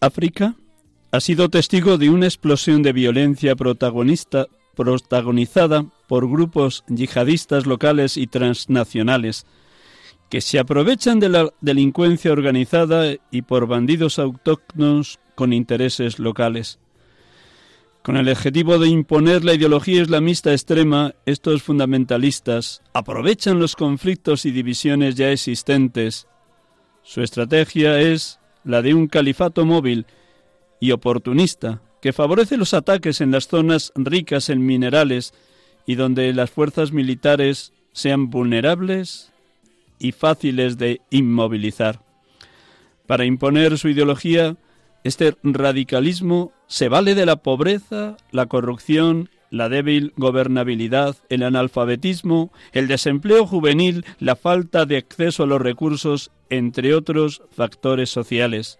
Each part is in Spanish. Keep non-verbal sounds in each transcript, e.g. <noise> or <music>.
África ha sido testigo de una explosión de violencia protagonizada por grupos yihadistas locales y transnacionales que se aprovechan de la delincuencia organizada y por bandidos autóctonos con intereses locales. Con el objetivo de imponer la ideología islamista extrema, estos fundamentalistas aprovechan los conflictos y divisiones ya existentes. Su estrategia es la de un califato móvil y oportunista que favorece los ataques en las zonas ricas en minerales y donde las fuerzas militares sean vulnerables y fáciles de inmovilizar. Para imponer su ideología, este radicalismo se vale de la pobreza, la corrupción, la débil gobernabilidad, el analfabetismo, el desempleo juvenil, la falta de acceso a los recursos, entre otros factores sociales.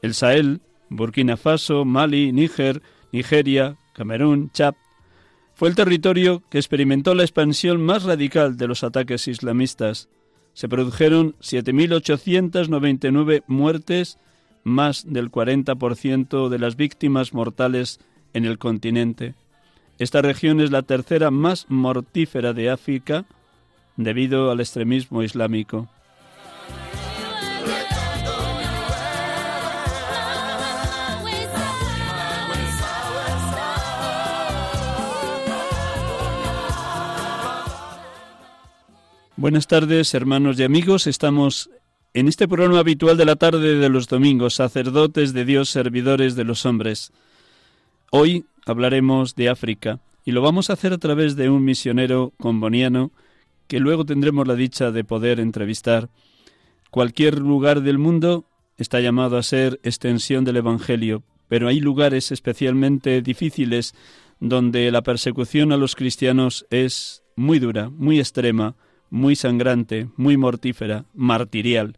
El Sahel, Burkina Faso, Mali, Níger, Nigeria, Camerún, Chad, fue el territorio que experimentó la expansión más radical de los ataques islamistas. Se produjeron 7.899 muertes, más del 40% de las víctimas mortales en el continente. Esta región es la tercera más mortífera de África debido al extremismo islámico. Buenas tardes, hermanos y amigos. Estamos en este programa habitual de la tarde de los domingos, sacerdotes de Dios, servidores de los hombres. Hoy hablaremos de África y lo vamos a hacer a través de un misionero comboniano que luego tendremos la dicha de poder entrevistar. Cualquier lugar del mundo está llamado a ser extensión del Evangelio, pero hay lugares especialmente difíciles donde la persecución a los cristianos es muy dura, muy extrema, muy sangrante, muy mortífera, martirial.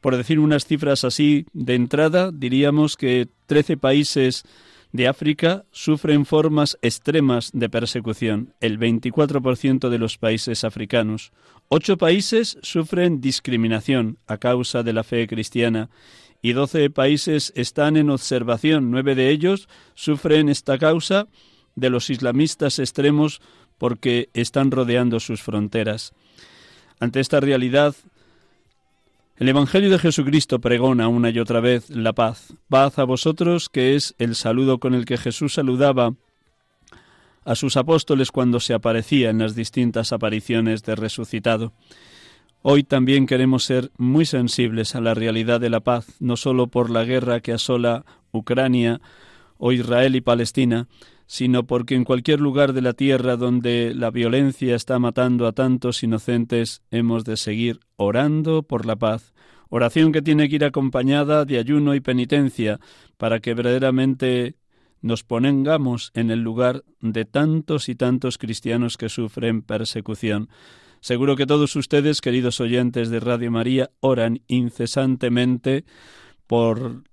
Por decir unas cifras así de entrada, diríamos que 13 países de África sufren formas extremas de persecución, el 24% de los países africanos. Ocho países sufren discriminación a causa de la fe cristiana y doce países están en observación. Nueve de ellos sufren esta causa de los islamistas extremos porque están rodeando sus fronteras. Ante esta realidad, el Evangelio de Jesucristo pregona una y otra vez la paz. Paz a vosotros, que es el saludo con el que Jesús saludaba a sus apóstoles cuando se aparecía en las distintas apariciones de resucitado. Hoy también queremos ser muy sensibles a la realidad de la paz, no sólo por la guerra que asola Ucrania o Israel y Palestina, sino porque en cualquier lugar de la tierra donde la violencia está matando a tantos inocentes hemos de seguir orando por la paz, oración que tiene que ir acompañada de ayuno y penitencia para que verdaderamente nos pongamos en el lugar de tantos y tantos cristianos que sufren persecución. Seguro que todos ustedes, queridos oyentes de Radio María, oran incesantemente por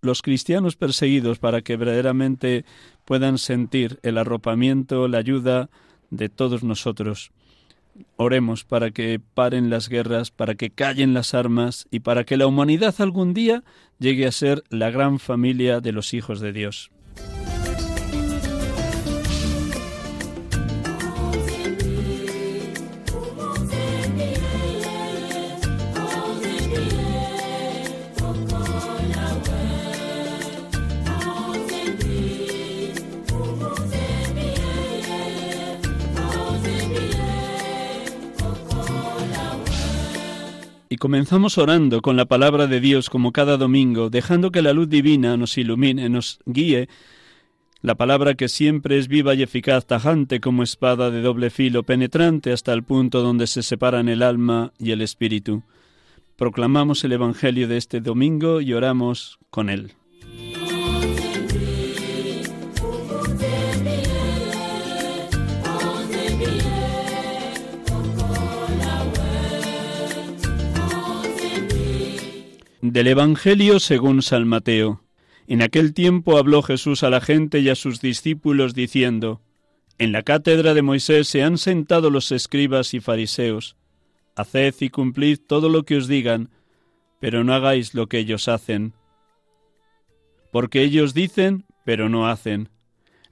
los cristianos perseguidos para que verdaderamente puedan sentir el arropamiento, la ayuda de todos nosotros. Oremos para que paren las guerras, para que callen las armas y para que la humanidad algún día llegue a ser la gran familia de los hijos de Dios. Comenzamos orando con la palabra de Dios como cada domingo, dejando que la luz divina nos ilumine, nos guíe, la palabra que siempre es viva y eficaz, tajante como espada de doble filo, penetrante hasta el punto donde se separan el alma y el espíritu. Proclamamos el Evangelio de este domingo y oramos con él. Del Evangelio según San Mateo. En aquel tiempo habló Jesús a la gente y a sus discípulos diciendo, En la cátedra de Moisés se han sentado los escribas y fariseos. Haced y cumplid todo lo que os digan, pero no hagáis lo que ellos hacen. Porque ellos dicen, pero no hacen.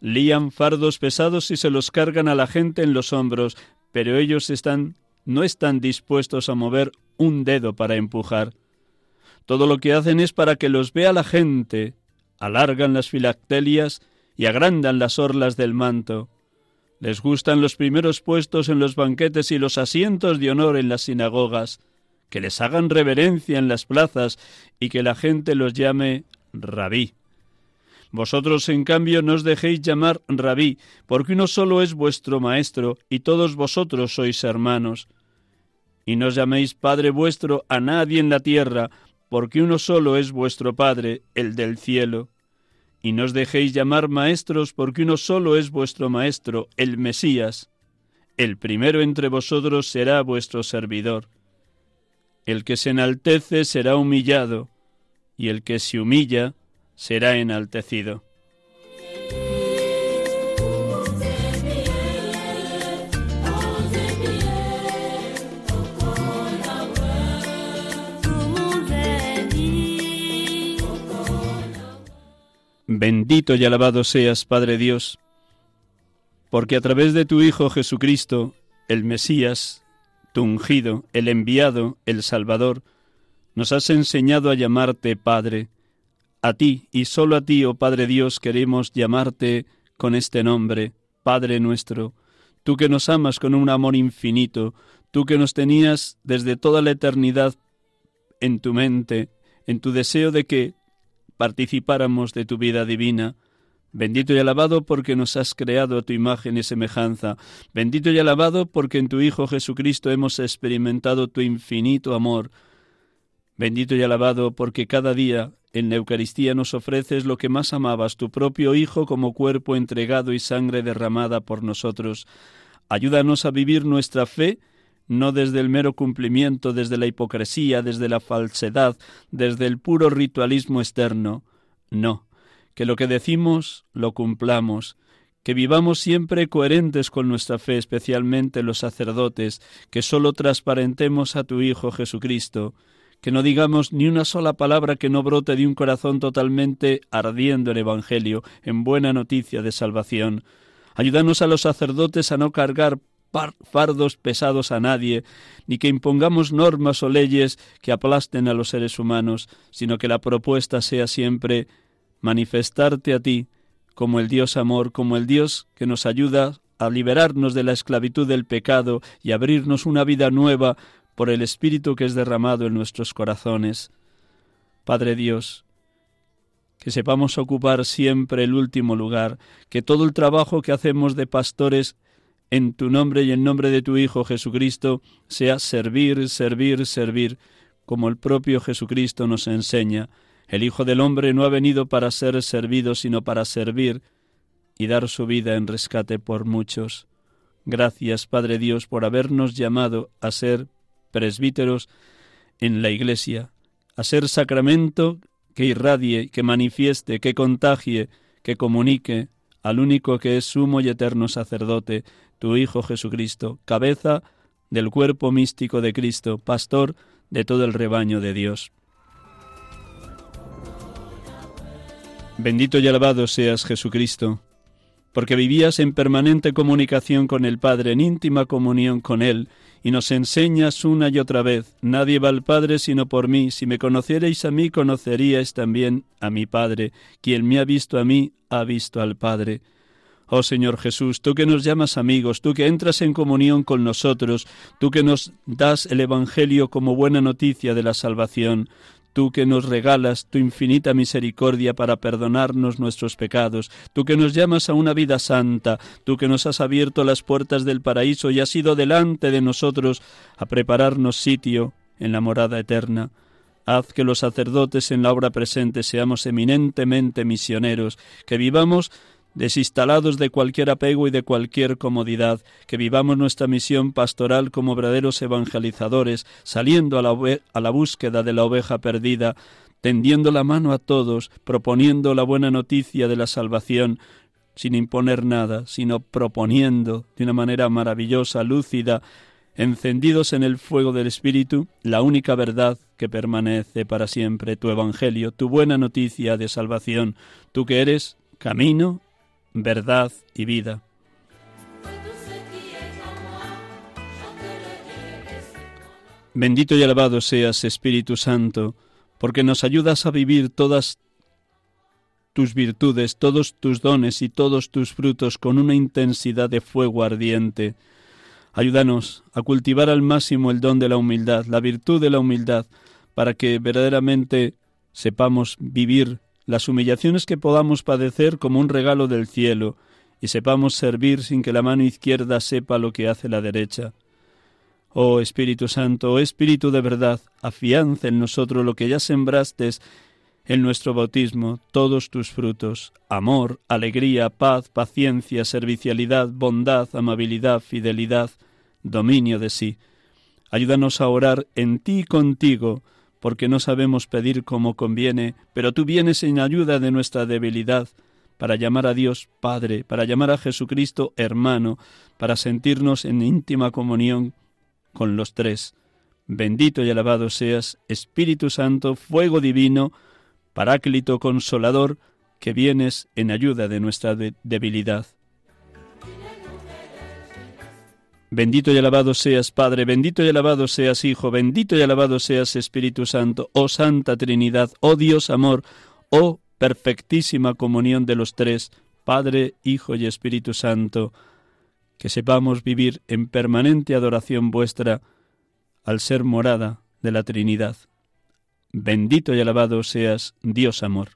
Lían fardos pesados y se los cargan a la gente en los hombros, pero ellos están no están dispuestos a mover un dedo para empujar. Todo lo que hacen es para que los vea la gente. Alargan las filactelias y agrandan las orlas del manto. Les gustan los primeros puestos en los banquetes y los asientos de honor en las sinagogas, que les hagan reverencia en las plazas y que la gente los llame rabí. Vosotros, en cambio, no os dejéis llamar rabí, porque uno solo es vuestro maestro, y todos vosotros sois hermanos. Y no os llaméis Padre vuestro a nadie en la tierra, porque uno solo es vuestro Padre, el del cielo. Y no os dejéis llamar maestros, porque uno solo es vuestro Maestro, el Mesías. El primero entre vosotros será vuestro servidor. El que se enaltece será humillado, y el que se humilla será enaltecido. Bendito y alabado seas, Padre Dios, porque a través de tu Hijo Jesucristo, el Mesías, tu ungido, el enviado, el Salvador, nos has enseñado a llamarte Padre. A ti y solo a ti, oh Padre Dios, queremos llamarte con este nombre, Padre nuestro, tú que nos amas con un amor infinito, tú que nos tenías desde toda la eternidad en tu mente, en tu deseo de que participáramos de tu vida divina. Bendito y alabado porque nos has creado a tu imagen y semejanza. Bendito y alabado porque en tu Hijo Jesucristo hemos experimentado tu infinito amor. Bendito y alabado porque cada día en la Eucaristía nos ofreces lo que más amabas, tu propio Hijo como cuerpo entregado y sangre derramada por nosotros. Ayúdanos a vivir nuestra fe no desde el mero cumplimiento, desde la hipocresía, desde la falsedad, desde el puro ritualismo externo. No, que lo que decimos lo cumplamos, que vivamos siempre coherentes con nuestra fe, especialmente los sacerdotes, que sólo transparentemos a tu Hijo Jesucristo, que no digamos ni una sola palabra que no brote de un corazón totalmente ardiendo en Evangelio, en buena noticia de salvación. Ayúdanos a los sacerdotes a no cargar fardos pesados a nadie, ni que impongamos normas o leyes que aplasten a los seres humanos, sino que la propuesta sea siempre manifestarte a ti como el Dios amor, como el Dios que nos ayuda a liberarnos de la esclavitud del pecado y abrirnos una vida nueva por el Espíritu que es derramado en nuestros corazones. Padre Dios, que sepamos ocupar siempre el último lugar, que todo el trabajo que hacemos de pastores en tu nombre y en nombre de tu Hijo Jesucristo, sea servir, servir, servir, como el propio Jesucristo nos enseña. El Hijo del Hombre no ha venido para ser servido, sino para servir y dar su vida en rescate por muchos. Gracias, Padre Dios, por habernos llamado a ser presbíteros en la Iglesia, a ser sacramento que irradie, que manifieste, que contagie, que comunique al único que es sumo y eterno sacerdote, tu Hijo Jesucristo, cabeza del cuerpo místico de Cristo, pastor de todo el rebaño de Dios. Bendito y alabado seas Jesucristo, porque vivías en permanente comunicación con el Padre, en íntima comunión con Él, y nos enseñas una y otra vez, nadie va al Padre sino por mí, si me conocierais a mí, conoceríais también a mi Padre, quien me ha visto a mí, ha visto al Padre. Oh Señor Jesús, tú que nos llamas amigos, tú que entras en comunión con nosotros, tú que nos das el Evangelio como buena noticia de la salvación, tú que nos regalas tu infinita misericordia para perdonarnos nuestros pecados, tú que nos llamas a una vida santa, tú que nos has abierto las puertas del paraíso y has ido delante de nosotros a prepararnos sitio en la morada eterna. Haz que los sacerdotes en la obra presente seamos eminentemente misioneros, que vivamos desinstalados de cualquier apego y de cualquier comodidad, que vivamos nuestra misión pastoral como verdaderos evangelizadores, saliendo a la, a la búsqueda de la oveja perdida, tendiendo la mano a todos, proponiendo la buena noticia de la salvación, sin imponer nada, sino proponiendo de una manera maravillosa, lúcida, encendidos en el fuego del Espíritu, la única verdad que permanece para siempre, tu Evangelio, tu buena noticia de salvación, tú que eres camino, verdad y vida. Bendito y alabado seas, Espíritu Santo, porque nos ayudas a vivir todas tus virtudes, todos tus dones y todos tus frutos con una intensidad de fuego ardiente. Ayúdanos a cultivar al máximo el don de la humildad, la virtud de la humildad, para que verdaderamente sepamos vivir las humillaciones que podamos padecer como un regalo del cielo, y sepamos servir sin que la mano izquierda sepa lo que hace la derecha. Oh Espíritu Santo, oh Espíritu de verdad, afianza en nosotros lo que ya sembraste en nuestro bautismo, todos tus frutos, amor, alegría, paz, paciencia, servicialidad, bondad, amabilidad, fidelidad, dominio de sí. Ayúdanos a orar en ti y contigo, porque no sabemos pedir como conviene, pero tú vienes en ayuda de nuestra debilidad, para llamar a Dios Padre, para llamar a Jesucristo hermano, para sentirnos en íntima comunión con los tres. Bendito y alabado seas, Espíritu Santo, fuego divino, Paráclito consolador, que vienes en ayuda de nuestra debilidad. Bendito y alabado seas Padre, bendito y alabado seas Hijo, bendito y alabado seas Espíritu Santo, oh Santa Trinidad, oh Dios amor, oh perfectísima comunión de los tres, Padre, Hijo y Espíritu Santo, que sepamos vivir en permanente adoración vuestra al ser morada de la Trinidad. Bendito y alabado seas Dios amor.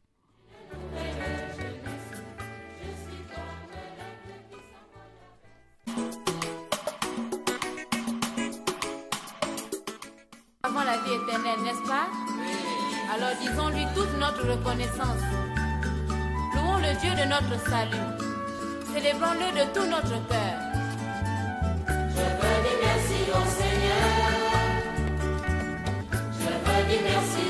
Disons-lui toute notre reconnaissance. Louons le Dieu de notre salut. Célébrons-le de tout notre cœur. Je veux dire merci au Seigneur. Je veux dire merci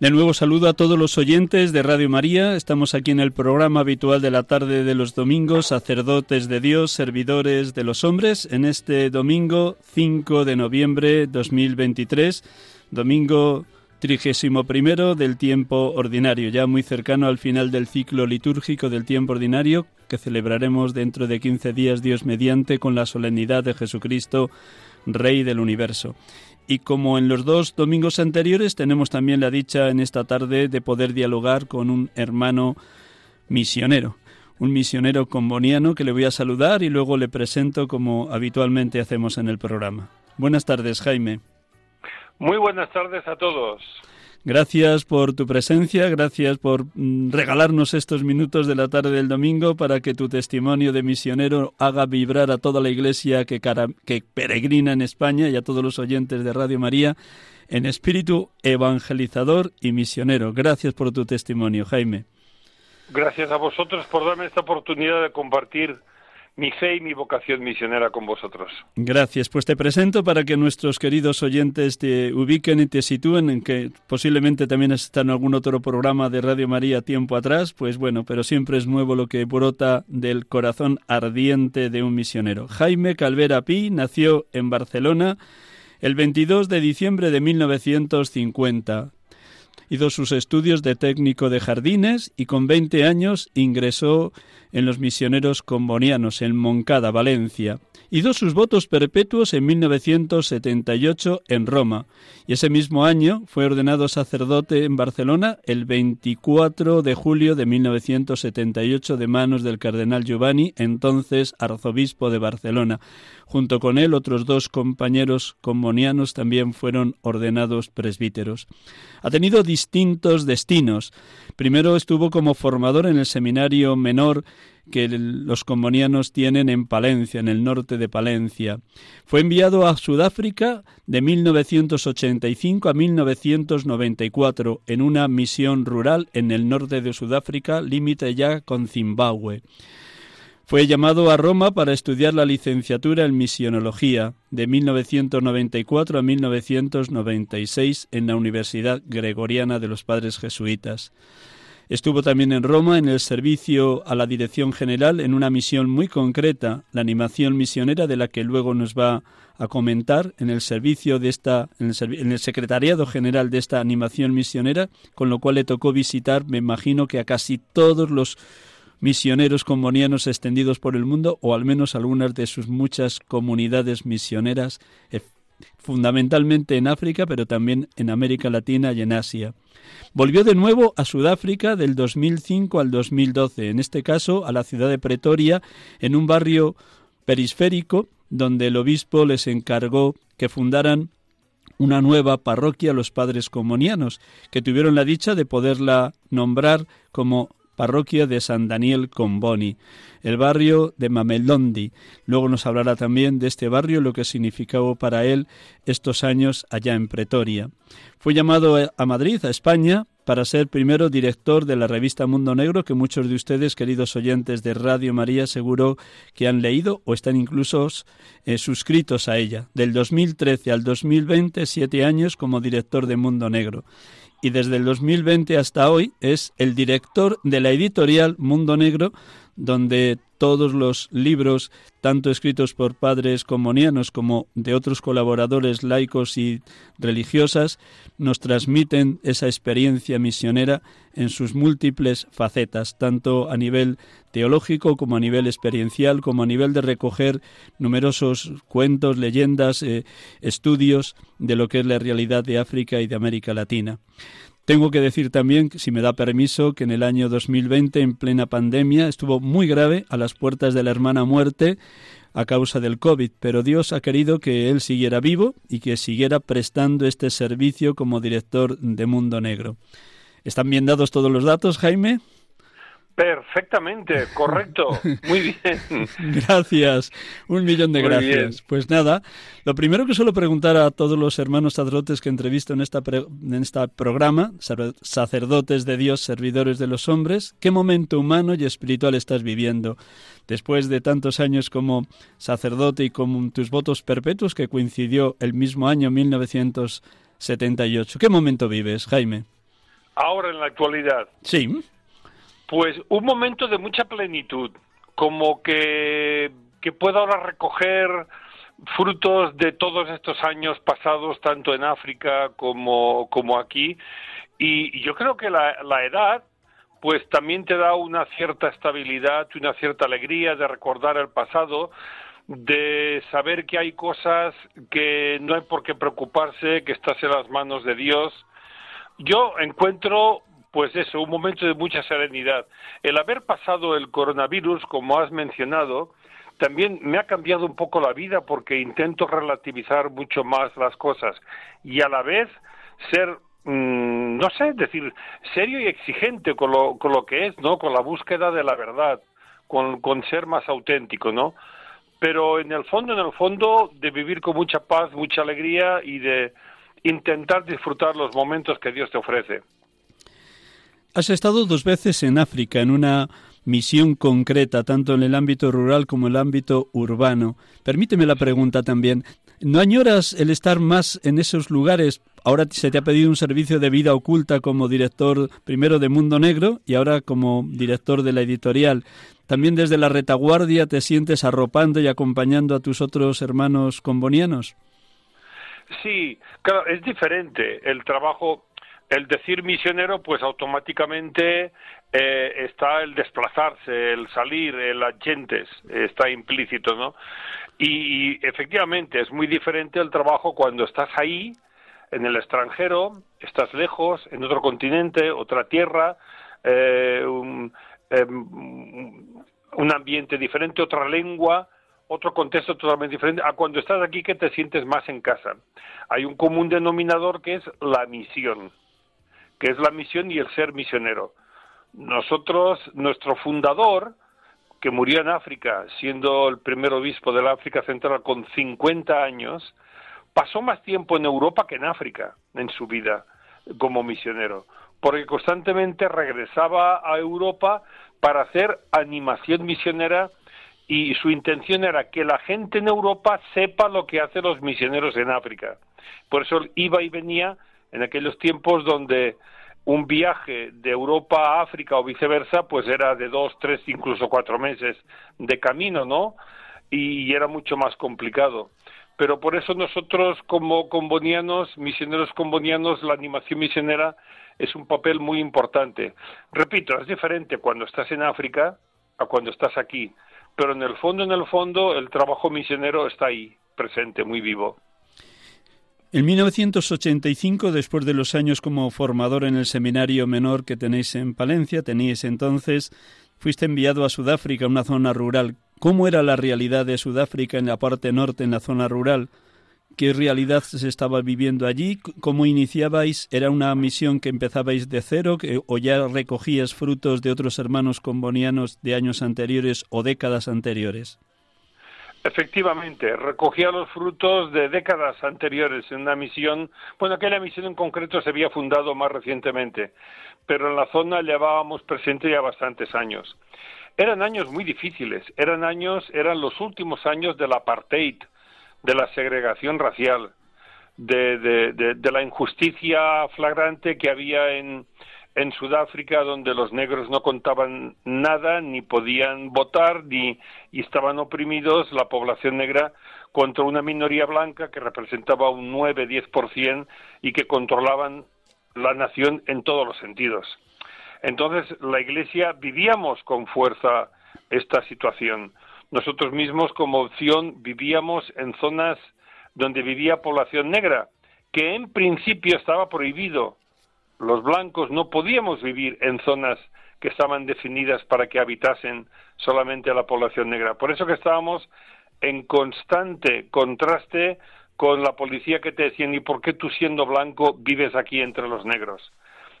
De nuevo saludo a todos los oyentes de Radio María. Estamos aquí en el programa habitual de la tarde de los domingos, sacerdotes de Dios, servidores de los hombres, en este domingo 5 de noviembre 2023, domingo trigésimo primero del tiempo ordinario, ya muy cercano al final del ciclo litúrgico del tiempo ordinario que celebraremos dentro de 15 días Dios mediante con la solemnidad de Jesucristo, Rey del universo. Y como en los dos domingos anteriores, tenemos también la dicha en esta tarde de poder dialogar con un hermano misionero, un misionero comboniano que le voy a saludar y luego le presento como habitualmente hacemos en el programa. Buenas tardes, Jaime. Muy buenas tardes a todos. Gracias por tu presencia, gracias por mm, regalarnos estos minutos de la tarde del domingo para que tu testimonio de misionero haga vibrar a toda la iglesia que, peregrina en España y a todos los oyentes de Radio María en espíritu evangelizador y misionero. Gracias por tu testimonio, Jaime. Gracias a vosotros por darme esta oportunidad de compartir mi fe y mi vocación misionera con vosotros. Gracias. Pues te presento para que nuestros queridos oyentes te ubiquen y te sitúen, en que posiblemente también estado en algún otro programa de Radio María tiempo atrás, pues bueno, pero siempre es nuevo lo que brota del corazón ardiente de un misionero. Jaime Calvera Pi nació en Barcelona el 22 de diciembre de 1950 Hizo sus estudios de técnico de jardines y con 20 años ingresó en los misioneros combonianos en Moncada, Valencia. Hizo sus votos perpetuos en 1978 en Roma y ese mismo año fue ordenado sacerdote en Barcelona el 24 de julio de 1978 de manos del cardenal Giovanni, entonces arzobispo de Barcelona. Junto con él, otros dos compañeros combonianos también fueron ordenados presbíteros. Ha tenido distintos destinos. Primero estuvo como formador en el seminario menor que los combonianos tienen en Palencia, en el norte de Palencia. Fue enviado a Sudáfrica de 1985 a 1994 en una misión rural en el norte de Sudáfrica, límite ya con Zimbabue. Fue llamado a Roma para estudiar la licenciatura en misionología de 1994 a 1996 en la Universidad Gregoriana de los Padres Jesuitas. Estuvo también en Roma en el servicio a la Dirección General en una misión muy concreta, la animación misionera de la que luego nos va a comentar en el servicio de esta en el, en el secretariado general de esta animación misionera, con lo cual le tocó visitar, me imagino que a casi todos los misioneros combonianos extendidos por el mundo, o al menos algunas de sus muchas comunidades misioneras, eh, fundamentalmente en África, pero también en América Latina y en Asia. Volvió de nuevo a Sudáfrica del 2005 al 2012, en este caso a la ciudad de Pretoria, en un barrio perisférico donde el obispo les encargó que fundaran una nueva parroquia los padres combonianos, que tuvieron la dicha de poderla nombrar como parroquia de San Daniel Comboni, el barrio de Mamelondi. Luego nos hablará también de este barrio, lo que significó para él estos años allá en Pretoria. Fue llamado a Madrid, a España, para ser primero director de la revista Mundo Negro, que muchos de ustedes, queridos oyentes de Radio María, seguro que han leído o están incluso eh, suscritos a ella. Del 2013 al 2020, siete años como director de Mundo Negro y desde el 2020 hasta hoy es el director de la editorial Mundo Negro, donde todos los libros, tanto escritos por padres comunianos como de otros colaboradores laicos y religiosas, nos transmiten esa experiencia misionera en sus múltiples facetas, tanto a nivel teológico como a nivel experiencial, como a nivel de recoger numerosos cuentos, leyendas, eh, estudios de lo que es la realidad de África y de América Latina. Tengo que decir también, si me da permiso, que en el año 2020, en plena pandemia, estuvo muy grave a las puertas de la hermana muerte a causa del COVID, pero Dios ha querido que él siguiera vivo y que siguiera prestando este servicio como director de Mundo Negro. ¿Están bien dados todos los datos, Jaime? Perfectamente, correcto. Muy bien. <laughs> Gracias, un millón de Muy gracias. bien. Pues nada, lo primero que suelo preguntar a todos los hermanos sacerdotes que entrevisto en esta pre- en este programa, sacer- sacerdotes de Dios, servidores de los hombres, ¿qué momento humano y espiritual estás viviendo? Después de tantos años como sacerdote y con tus votos perpetuos que coincidió el mismo año 1978. ¿Qué momento vives, Jaime? Ahora en la actualidad, Sí. Pues un momento de mucha plenitud, como que, que puedo ahora recoger frutos de todos estos años pasados, tanto en África como, como aquí. Y yo creo que la, la edad, pues también te da una cierta estabilidad, una cierta alegría de recordar el pasado, de saber que hay cosas que no hay por qué preocuparse, que estás en las manos de Dios. Yo encuentro, pues eso, un momento de mucha serenidad. El haber pasado el coronavirus, como has mencionado, también me ha cambiado un poco la vida porque intento relativizar mucho más las cosas y a la vez ser, mm, no sé, decir, serio y exigente con lo, con lo que es, ¿no? Con la búsqueda de la verdad, con, con ser más auténtico, ¿no? Pero en el fondo, en el fondo, de vivir con mucha paz, mucha alegría y de intentar disfrutar los momentos que Dios te ofrece. Has estado dos veces en África en una misión concreta, tanto en el ámbito rural como en el ámbito urbano. Permíteme la pregunta también. ¿No añoras el estar más en esos lugares? Ahora se te ha pedido un servicio de vida oculta como director primero de Mundo Negro y ahora como director de la editorial. ¿También desde la retaguardia te sientes arropando y acompañando a tus otros hermanos combonianos? Sí, claro, es diferente el trabajo. El decir misionero, pues automáticamente eh, está el desplazarse, el salir, el agentes, está implícito, ¿no? Y, efectivamente es muy diferente el trabajo cuando estás ahí, en el extranjero, estás lejos, en otro continente, otra tierra, eh, un, eh, un ambiente diferente, otra lengua, otro contexto totalmente diferente a cuando estás aquí que te sientes más en casa. Hay un común denominador que es la misión, que es la misión y el ser misionero. Nosotros, nuestro fundador, que murió en África, siendo el primer obispo de la África Central con 50 años, pasó más tiempo en Europa que en África en su vida como misionero, porque constantemente regresaba a Europa para hacer animación misionera y su intención era que la gente en Europa sepa lo que hacen los misioneros en África. Por eso iba y venía en aquellos tiempos donde un viaje de Europa a África o viceversa, pues era de dos, tres, incluso cuatro meses de camino, ¿no? Y era mucho más complicado. Pero por eso nosotros como combonianos, misioneros combonianos, la animación misionera es un papel muy importante. Repito, es diferente cuando estás en África a cuando estás aquí, pero en el fondo, en el fondo, el trabajo misionero está ahí, presente, muy vivo. En 1985, después de los años como formador en el seminario menor que tenéis en Palencia, teníais entonces, fuiste enviado a Sudáfrica, una zona rural. ¿Cómo era la realidad de Sudáfrica en la parte norte, en la zona rural? ¿Qué realidad se estaba viviendo allí? ¿Cómo iniciabais? ¿Era una misión que empezabais de cero o ya recogías frutos de otros hermanos combonianos de años anteriores o décadas anteriores? Efectivamente, recogía los frutos de décadas anteriores en una misión, bueno, aquella misión en concreto se había fundado más recientemente, pero en la zona llevábamos presente ya bastantes años. Eran años muy difíciles, eran años, eran los últimos años del apartheid, de la segregación racial, de, de, de la injusticia flagrante que había en, en Sudáfrica donde los negros no contaban nada, ni podían votar, ni y estaban oprimidos la población negra contra una minoría blanca que representaba un 9-10% y que controlaban la nación en todos los sentidos. Entonces, la Iglesia vivíamos con fuerza esta situación. Nosotros mismos, como opción, vivíamos en zonas donde vivía población negra, que en principio estaba prohibido los blancos no podíamos vivir en zonas que estaban definidas para que habitasen solamente a la población negra. Por eso que estábamos en constante contraste con la policía que te decían, ¿y por qué tú siendo blanco vives aquí entre los negros?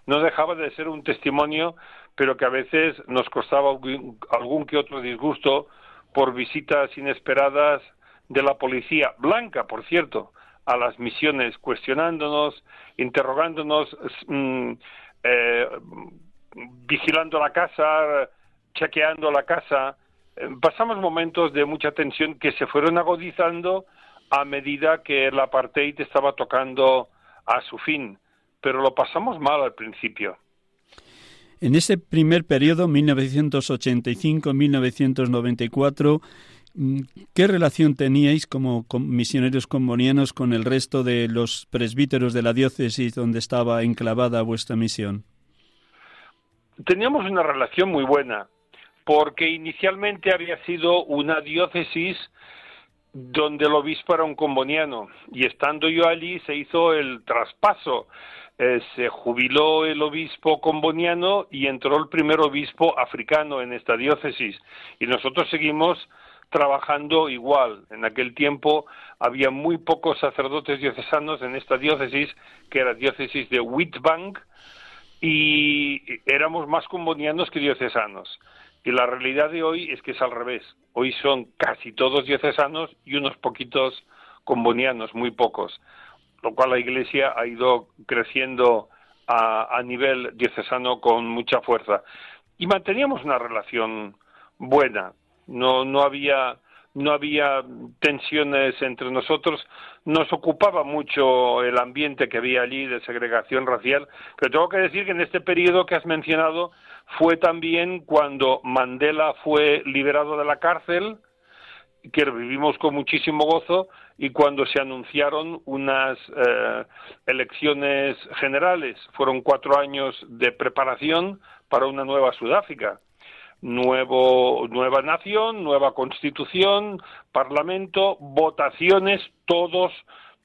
No dejaba de ser un testimonio, pero que a veces nos costaba algún que otro disgusto por visitas inesperadas de la policía, blanca, por cierto, a las misiones, cuestionándonos, interrogándonos, mm, eh, vigilando la casa, chequeando la casa. Eh, pasamos momentos de mucha tensión que se fueron agudizando a medida que el apartheid estaba tocando a su fin, pero lo pasamos mal al principio. En ese primer periodo, 1985-1994, Mm, ¿Qué relación teníais como misioneros combonianos con el resto de los presbíteros de la diócesis donde estaba enclavada vuestra misión? Teníamos una relación muy buena, porque inicialmente había sido una diócesis donde el obispo era un comboniano, y estando yo allí se hizo el traspaso. Eh, se jubiló el obispo comboniano y entró el primer obispo africano en esta diócesis. Y nosotros seguimos trabajando igual. En aquel tiempo había muy pocos sacerdotes diocesanos en esta diócesis, que era diócesis de Witbank, y éramos más combonianos que diocesanos. Y la realidad de hoy es que es al revés. Hoy son casi todos diocesanos y unos poquitos combonianos, muy pocos. Lo cual la Iglesia ha ido creciendo a, a nivel diocesano con mucha fuerza. Y manteníamos una relación buena no, no había no había tensiones entre nosotros, nos ocupaba mucho el ambiente que había allí de segregación racial, pero tengo que decir que en este periodo que has mencionado fue también cuando Mandela fue liberado de la cárcel que vivimos con muchísimo gozo y cuando se anunciaron unas eh, elecciones generales, fueron cuatro años de preparación para una nueva Sudáfrica. Nuevo, nueva nación, nueva constitución, parlamento, votaciones, todos,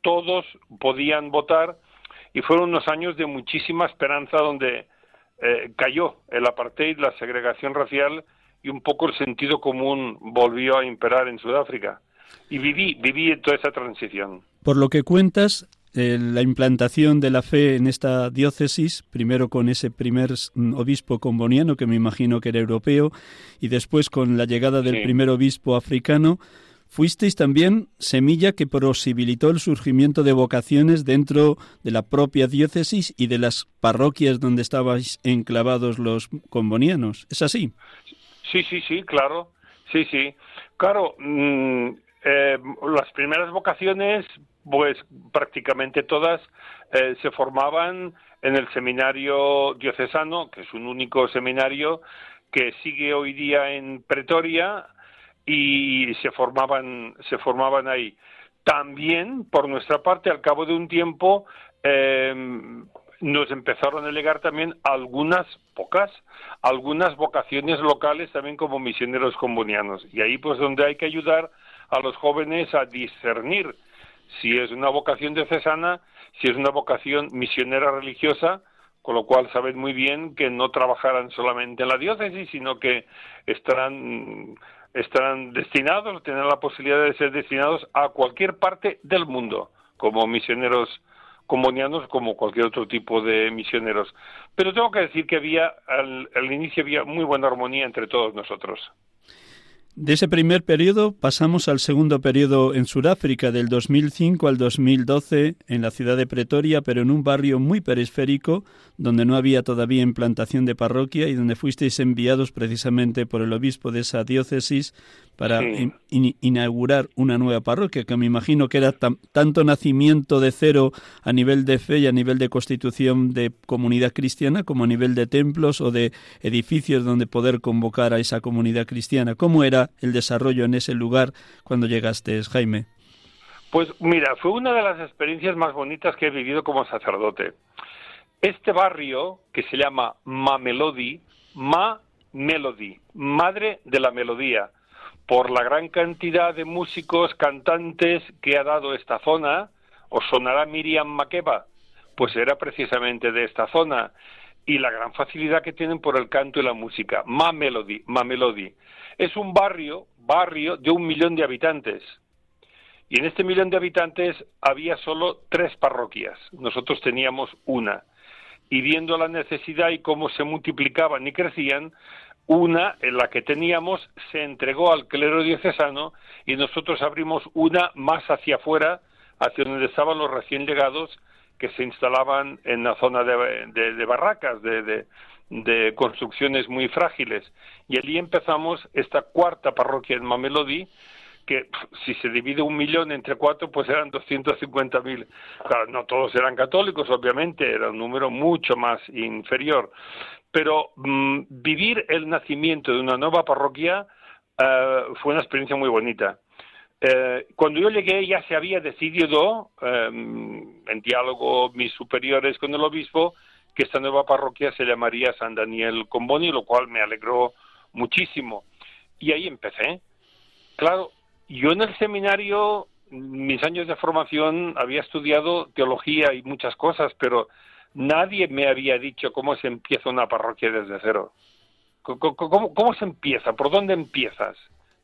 todos podían votar y fueron unos años de muchísima esperanza donde eh, cayó el apartheid, la segregación racial y un poco el sentido común volvió a imperar en Sudáfrica. Y viví, viví toda esa transición. Por lo que cuentas, eh, la implantación de la fe en esta diócesis, primero con ese primer mm, obispo comboniano, que me imagino que era europeo, y después con la llegada del Sí. primer obispo africano, fuisteis también semilla que posibilitó el surgimiento de vocaciones dentro de la propia diócesis y de las parroquias donde estabais enclavados los combonianos. ¿Es así? Sí, sí, sí, claro. Sí, sí. Claro, mm, eh, las primeras vocaciones, pues prácticamente todas eh, se formaban en el seminario diocesano, que es un único seminario que sigue hoy día en Pretoria y se formaban se formaban ahí. También, por nuestra parte, al cabo de un tiempo, eh, nos empezaron a llegar también algunas, pocas, algunas vocaciones locales también como misioneros combonianos. Y ahí pues donde hay que ayudar a los jóvenes a discernir si es una vocación diocesana, si es una vocación misionera religiosa, con lo cual saben muy bien que no trabajarán solamente en la diócesis, sino que estarán estarán destinados, tienen la posibilidad de ser destinados a cualquier parte del mundo, como misioneros combonianos, como cualquier otro tipo de misioneros. Pero tengo que decir que había, al, al inicio había muy buena armonía entre todos nosotros. De ese primer periodo pasamos al segundo periodo en Sudáfrica, del 2005 al 2012, en la ciudad de Pretoria, pero en un barrio muy periférico, donde no había todavía implantación de parroquia y donde fuisteis enviados precisamente por el obispo de esa diócesis para Sí. in- in- inaugurar una nueva parroquia, que me imagino que era tan- tanto nacimiento de cero a nivel de fe y a nivel de constitución de comunidad cristiana, como a nivel de templos o de edificios donde poder convocar a esa comunidad cristiana. ¿Cómo era el desarrollo en ese lugar cuando llegaste, Jaime? Pues mira, fue una de las experiencias más bonitas que he vivido como sacerdote. Este barrio, que se llama Mamelodi, Ma Melody, Madre de la Melodía, por la gran cantidad de músicos, cantantes que ha dado esta zona, os sonará Miriam Makeba, pues era precisamente de esta zona, y la gran facilidad que tienen por el canto y la música. Ma Melody, Ma Melody. Es un barrio, barrio de un millón de habitantes. Y en este millón de habitantes había solo tres parroquias. Nosotros teníamos una. Y viendo la necesidad y cómo se multiplicaban y crecían, una en la que teníamos se entregó al clero diocesano y nosotros abrimos una más hacia afuera, hacia donde estaban los recién llegados que se instalaban en la zona de, de- barracas, de, de- construcciones muy frágiles. Y allí empezamos esta cuarta parroquia en Mamelodi, que si se divide un millón entre cuatro, pues eran 250.000. Claro, no todos eran católicos, obviamente, era un número mucho más inferior. Pero mm, vivir el nacimiento de una nueva parroquia eh, fue una experiencia muy bonita. Eh, cuando yo llegué ya se había decidido, eh, en diálogo mis superiores con el obispo, que esta nueva parroquia se llamaría San Daniel Comboni, lo cual me alegró muchísimo. Y ahí empecé. Claro, yo en el seminario, mis años de formación, había estudiado teología y muchas cosas, pero nadie me había dicho cómo se empieza una parroquia desde cero. Co- co- ¿Cómo, cómo se empieza? ¿Por dónde empiezas?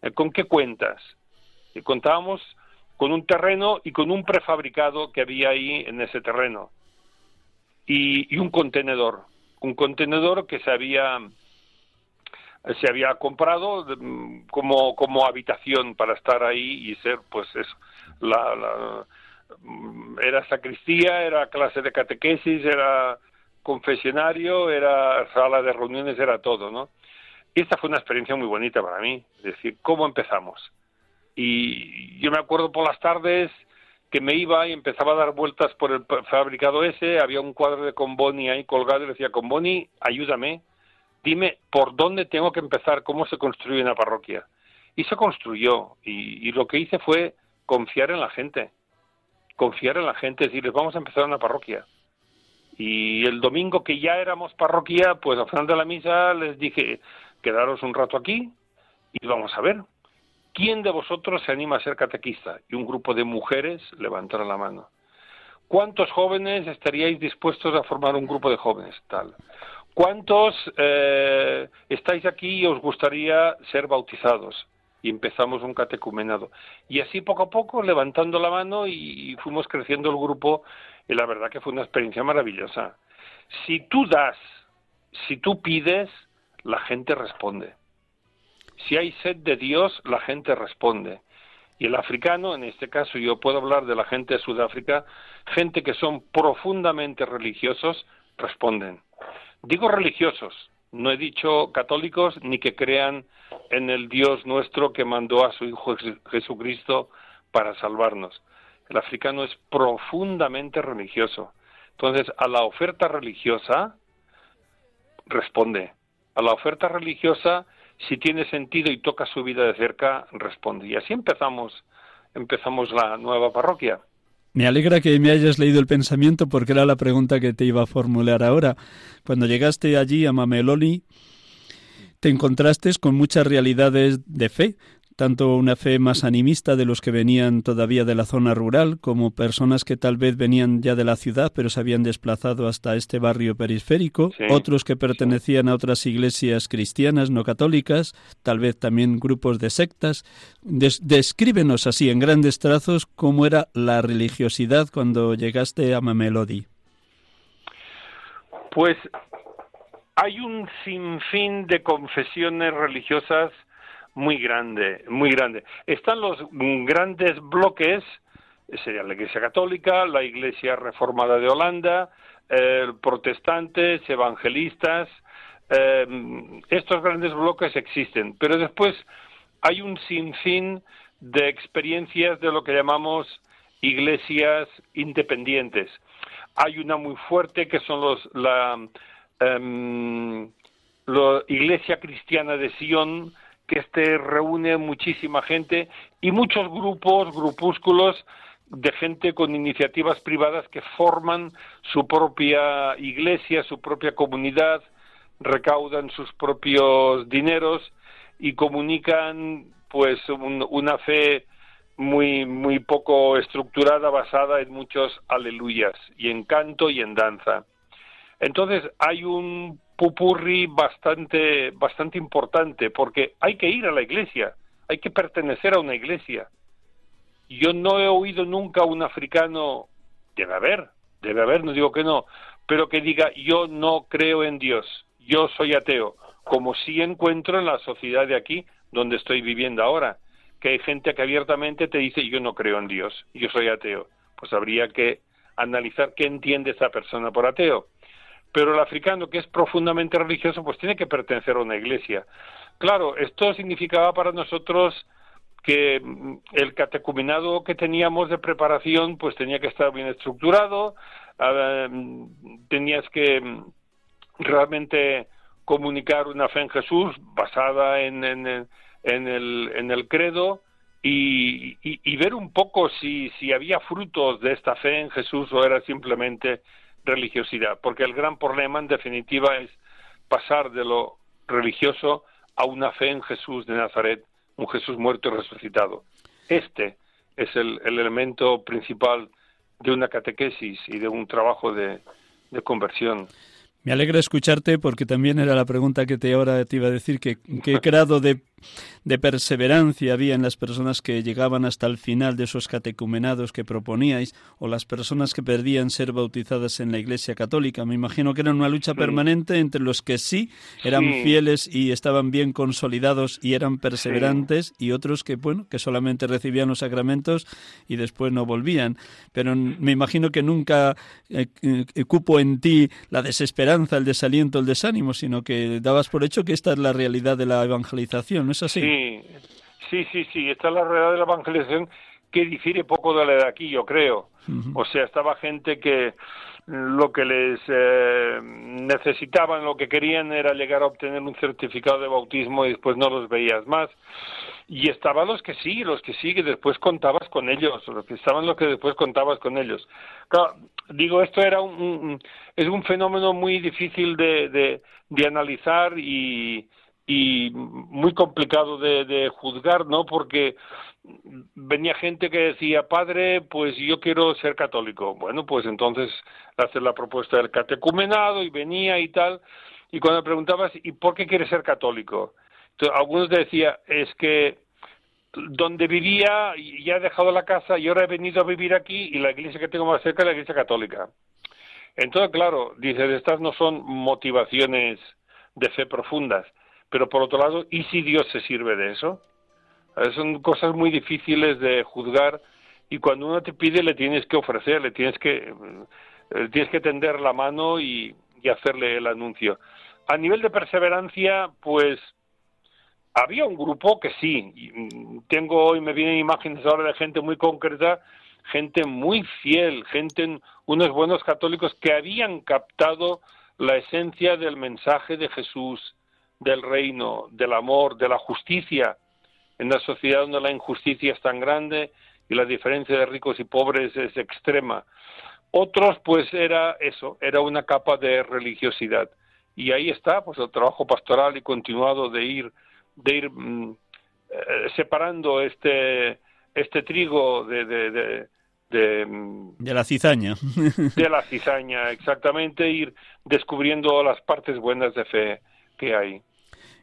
Eh, ¿Con qué cuentas? Contábamos con un terreno y con un prefabricado que había ahí en ese terreno. Y, y un contenedor. Un contenedor que se había se había comprado mm, como como habitación para estar ahí y ser pues eso la, la- mm, era sacristía era clase de catequesis era confesionario era sala de reuniones era todo no y esta fue una experiencia muy bonita para mí es decir cómo empezamos y yo me acuerdo por las tardes que me iba y empezaba a dar vueltas por el fabricado ese, había un cuadro de Comboni ahí colgado y decía, Comboni, ayúdame, dime por dónde tengo que empezar, cómo se construye una parroquia. y se construyó. Y, y lo que hice fue confiar en la gente, confiar en la gente, decirles, vamos a empezar una parroquia. Y el domingo que ya éramos parroquia, pues al final de la misa les dije, quedaros un rato aquí y vamos a ver. ¿Quién de vosotros se anima a ser catequista? Y un grupo de mujeres levantaron la mano. ¿Cuántos jóvenes estaríais dispuestos a formar un grupo de jóvenes? Tal. ¿Cuántos eh, estáis aquí y os gustaría ser bautizados? Y empezamos un catecumenado. Y así poco a poco, levantando la mano y fuimos creciendo el grupo y la verdad que fue una experiencia maravillosa. Si tú das, si tú pides, la gente responde. Si hay sed de Dios, la gente responde. Y el africano, en este caso yo puedo hablar de la gente de Sudáfrica, gente que son profundamente religiosos, responden. Digo religiosos, no he dicho católicos ni que crean en el Dios nuestro que mandó a su Hijo Jesucristo para salvarnos. El africano es profundamente religioso. Entonces, a la oferta religiosa responde. A la oferta religiosa, si tiene sentido y toca su vida de cerca, responde. Y así empezamos, empezamos la nueva parroquia. Me alegra que me hayas leído el pensamiento porque era la pregunta que te iba a formular ahora. Cuando llegaste allí a Mameloni, te encontraste con muchas realidades de fe, tanto una fe más animista de los que venían todavía de la zona rural, como personas que tal vez venían ya de la ciudad, pero se habían desplazado hasta este barrio periférico, otros que pertenecían a otras iglesias cristianas no católicas, tal vez también grupos de sectas. descríbenos así, en grandes trazos, cómo era la religiosidad cuando llegaste a Mamelodi. Pues hay un sinfín de confesiones religiosas muy grande, muy grande. Están los grandes bloques, sería la Iglesia Católica, la Iglesia Reformada de Holanda, protestantes, evangelistas, eh, estos grandes bloques existen, pero después hay un sinfín de experiencias de lo que llamamos iglesias independientes. Hay una muy fuerte que son los la, em, la Iglesia Cristiana de Sion, que este reúne muchísima gente y muchos grupos, grupúsculos de gente con iniciativas privadas que forman su propia iglesia, su propia comunidad, recaudan sus propios dineros y comunican pues una fe muy muy poco estructurada basada en muchos aleluyas y en canto y en danza. Entonces hay un pupurri bastante, bastante importante, porque hay que ir a la iglesia, hay que pertenecer a una iglesia. Yo no he oído nunca a un africano, debe haber, debe haber, no digo que no, pero que diga yo no creo en Dios, yo soy ateo, como sí encuentro en la sociedad de aquí, donde estoy viviendo ahora, que hay gente que abiertamente te dice yo no creo en Dios, yo soy ateo. Pues habría que analizar qué entiende esa persona por ateo pero el africano que es profundamente religioso pues tiene que pertenecer a una iglesia. Claro, esto significaba para nosotros que mm, el catecumenado que teníamos de preparación pues tenía que estar bien estructurado, mm, tenías que mm, realmente comunicar una fe en Jesús basada en, en, el, en el credo y, y, y, ver un poco si, si había frutos de esta fe en Jesús o era simplemente religiosidad, porque el gran problema en definitiva es pasar de lo religioso a una fe en Jesús de Nazaret, un Jesús muerto y resucitado. Este es el, elemento principal de una catequesis y de un trabajo de, de conversión. Me alegra escucharte porque también era la pregunta que te ahora te iba a decir que qué <laughs> grado de de perseverancia había en las personas que llegaban hasta el final de esos catecumenados que proponíais o las personas que perdían ser bautizadas en la Iglesia Católica. Me imagino que era una lucha permanente entre los que sí eran fieles y estaban bien consolidados y eran perseverantes y otros que bueno, que solamente recibían los sacramentos y después no volvían. Pero me imagino que nunca eh, eh, cupo en ti la desesperanza, el desaliento, el desánimo, sino que dabas por hecho que esta es la realidad de la evangelización. ¿No es así? Sí, sí, sí, sí, esta es la realidad de la evangelización que difiere poco de la de aquí, yo creo. O sea, estaba gente que lo que les eh, necesitaban, lo que querían era llegar a obtener un certificado de bautismo y después no los veías más. Y estaban los que sí, los que sí, que después contabas con ellos, los que estaban los que después contabas con ellos. Claro, digo, esto era un, un- es un fenómeno muy difícil de, de, de analizar y, y muy complicado de, juzgar, ¿no? Porque venía gente que decía, padre, pues yo quiero ser católico. Bueno, pues entonces hacer la propuesta del catecumenado y venía y tal. Y cuando preguntabas, ¿y por qué quieres ser católico? Entonces, algunos decían, es que donde vivía ya he dejado la casa y ahora he venido a vivir aquí y la iglesia que tengo más cerca es la iglesia católica. Entonces, claro, dices, estas no son motivaciones de fe profundas, pero por otro lado, ¿y si Dios se sirve de eso? Eh, Son cosas muy difíciles de juzgar y cuando uno te pide le tienes que ofrecer, le tienes que, eh, tienes que tender la mano y, y hacerle el anuncio. A nivel de perseverancia, pues había un grupo que sí, mm, tengo hoy, me vienen imágenes ahora de gente muy concreta, gente muy fiel, gente, unos buenos católicos que habían captado la esencia del mensaje de Jesús, del reino, del amor, de la justicia, en una sociedad donde la injusticia es tan grande y la diferencia de ricos y pobres es extrema. Otros, pues era eso, era una capa de religiosidad. Y ahí está, pues el trabajo pastoral y continuado de ir, de ir mm, eh, separando este, este trigo de, de, de, de, mm, De la cizaña. de la cizaña, exactamente, ir descubriendo las partes buenas de fe que hay.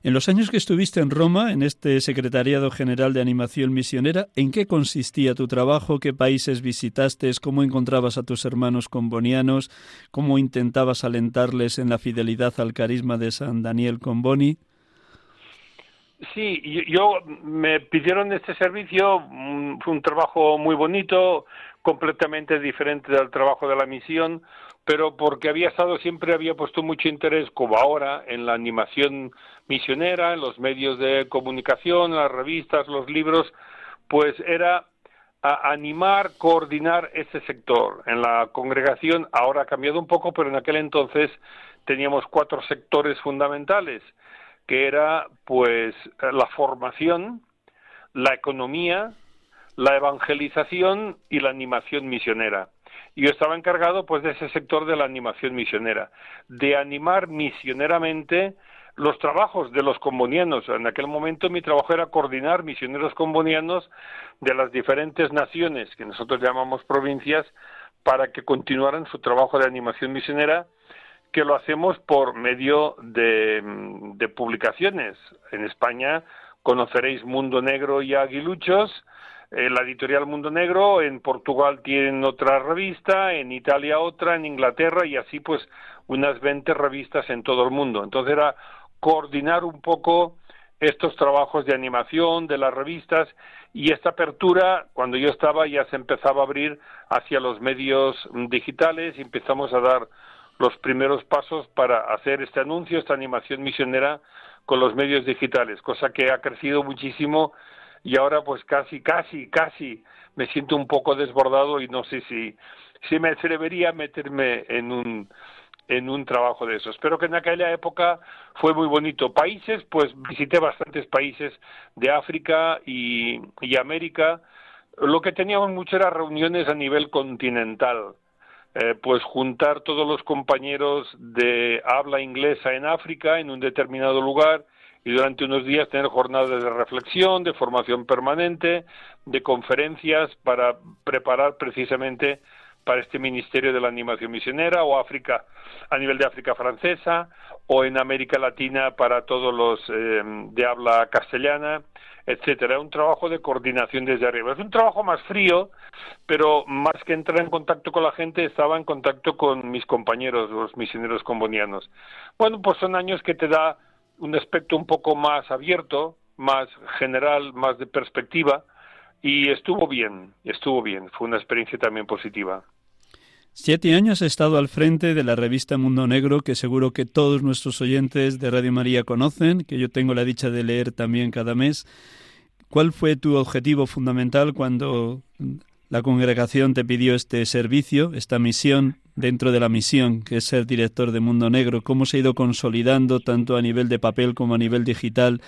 En los años que estuviste en Roma, en este Secretariado General de Animación Misionera, ¿en qué consistía tu trabajo? ¿Qué países visitaste? ¿Cómo encontrabas a tus hermanos combonianos? ¿Cómo intentabas alentarles en la fidelidad al carisma de San Daniel Comboni? Sí, yo, me pidieron este servicio, fue un trabajo muy bonito, completamente diferente del trabajo de la misión, pero porque había estado siempre había puesto mucho interés, como ahora, en la animación misionera, en los medios de comunicación, las revistas, los libros, pues era a animar, coordinar ese sector. En la congregación ahora ha cambiado un poco, pero en aquel entonces teníamos cuatro sectores fundamentales, que era pues la formación, la economía, la evangelización y la animación misionera. Yo estaba encargado pues de ese sector de la animación misionera, de animar misioneramente los trabajos de los combonianos. En aquel momento mi trabajo era coordinar misioneros combonianos de las diferentes naciones que nosotros llamamos provincias para que continuaran su trabajo de animación misionera que lo hacemos por medio de, de publicaciones. En España conoceréis Mundo Negro y Aguiluchos, la editorial Mundo Negro, en Portugal tienen otra revista, en Italia otra, en Inglaterra y así pues unas 20 revistas en todo el mundo. Entonces era coordinar un poco estos trabajos de animación de las revistas y esta apertura, cuando yo estaba, ya se empezaba a abrir hacia los medios digitales y empezamos a dar los primeros pasos para hacer este anuncio, esta animación misionera con los medios digitales, cosa que ha crecido muchísimo y ahora pues casi, casi, casi me siento un poco desbordado y no sé si, si me atrevería a meterme en un, en un trabajo de esos. Pero que en aquella época fue muy bonito. Países, pues visité bastantes países de África y, y América. Lo que teníamos mucho era reuniones a nivel continental. Eh, pues juntar todos los compañeros de habla inglesa en África en un determinado lugar y durante unos días tener jornadas de reflexión, de formación permanente, de conferencias para preparar precisamente para este Ministerio de la Animación Misionera o África a nivel de África francesa o en América Latina para todos los eh, de habla castellana, etcétera. Un trabajo de coordinación desde arriba. Es un trabajo más frío, pero más que entrar en contacto con la gente, estaba en contacto con mis compañeros, los misioneros combonianos. Bueno, pues son años que te da un aspecto un poco más abierto, más general, más de perspectiva, y estuvo bien, estuvo bien. Fue una experiencia también positiva. Siete años he estado al frente de la revista Mundo Negro, que seguro que todos nuestros oyentes de Radio María conocen, que yo tengo la dicha de leer también cada mes. ¿Cuál fue tu objetivo fundamental cuando la congregación te pidió este servicio, esta misión dentro de la misión, que es ser director de Mundo Negro? ¿Cómo se ha ido consolidando tanto a nivel de papel como a nivel digital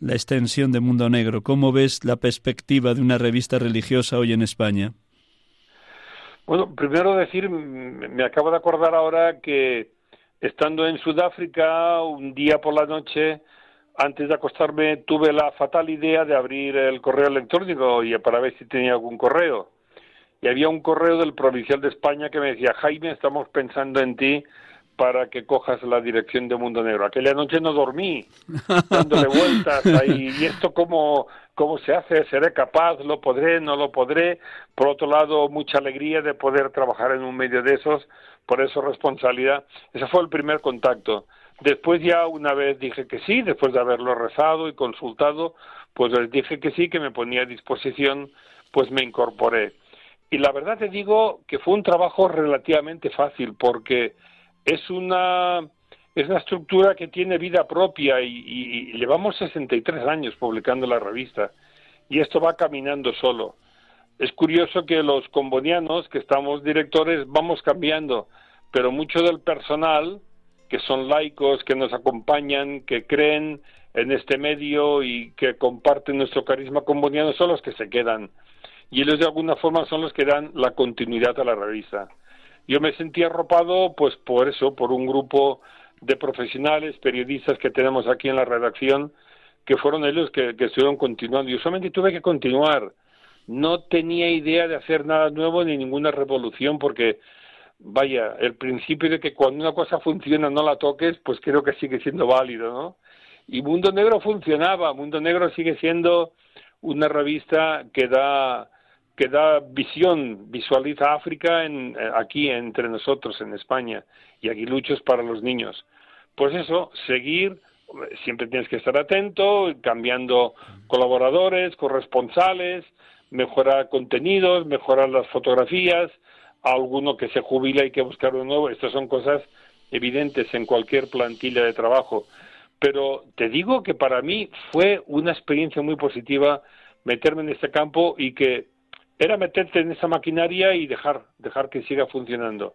la extensión de Mundo Negro? ¿Cómo ves la perspectiva de una revista religiosa hoy en España? Bueno, primero decir, me acabo de acordar ahora que estando en Sudáfrica, un día por la noche, antes de acostarme, tuve la fatal idea de abrir el correo electrónico y para ver si tenía algún correo. Y había un correo del provincial de España que me decía, Jaime, estamos pensando en ti para que cojas la dirección de Mundo Negro. Aquella noche no dormí, dándole <laughs> vueltas ahí, y esto cómo, cómo se hace, seré capaz, lo podré, no lo podré. Por otro lado, mucha alegría de poder trabajar en un medio de esos, por eso responsabilidad. Ese fue el primer contacto. Después ya una vez dije que sí, después de haberlo rezado y consultado, pues les dije que sí, que me ponía a disposición, pues me incorporé. Y la verdad te digo que fue un trabajo relativamente fácil porque es una es una estructura que tiene vida propia y, y, llevamos 63 años publicando la revista y esto va caminando solo. Es curioso que los combonianos, que estamos directores, vamos cambiando, pero mucho del personal, que son laicos, que nos acompañan, que creen en este medio y que comparten nuestro carisma comboniano, son los que se quedan. Y ellos de alguna forma son los que dan la continuidad a la revista yo me sentí arropado pues por eso, por un grupo de profesionales, periodistas que tenemos aquí en la redacción, que fueron ellos que, que estuvieron continuando. Yo solamente tuve que continuar. No tenía idea de hacer nada nuevo ni ninguna revolución porque, vaya, el principio de que cuando una cosa funciona no la toques, pues creo que sigue siendo válido, ¿no? Y Mundo Negro funcionaba. Mundo Negro sigue siendo una revista que da que da visión, visualiza África en, eh, aquí entre nosotros en España y aguiluchos para los niños. Pues eso, seguir, siempre tienes que estar atento, cambiando colaboradores, corresponsales, mejorar contenidos, mejorar las fotografías, alguno que se jubila hay que buscar uno nuevo, estas son cosas evidentes en cualquier plantilla de trabajo. Pero te digo que para mí fue una experiencia muy positiva meterme en este campo y que era meterte en esa maquinaria y dejar, dejar que siga funcionando.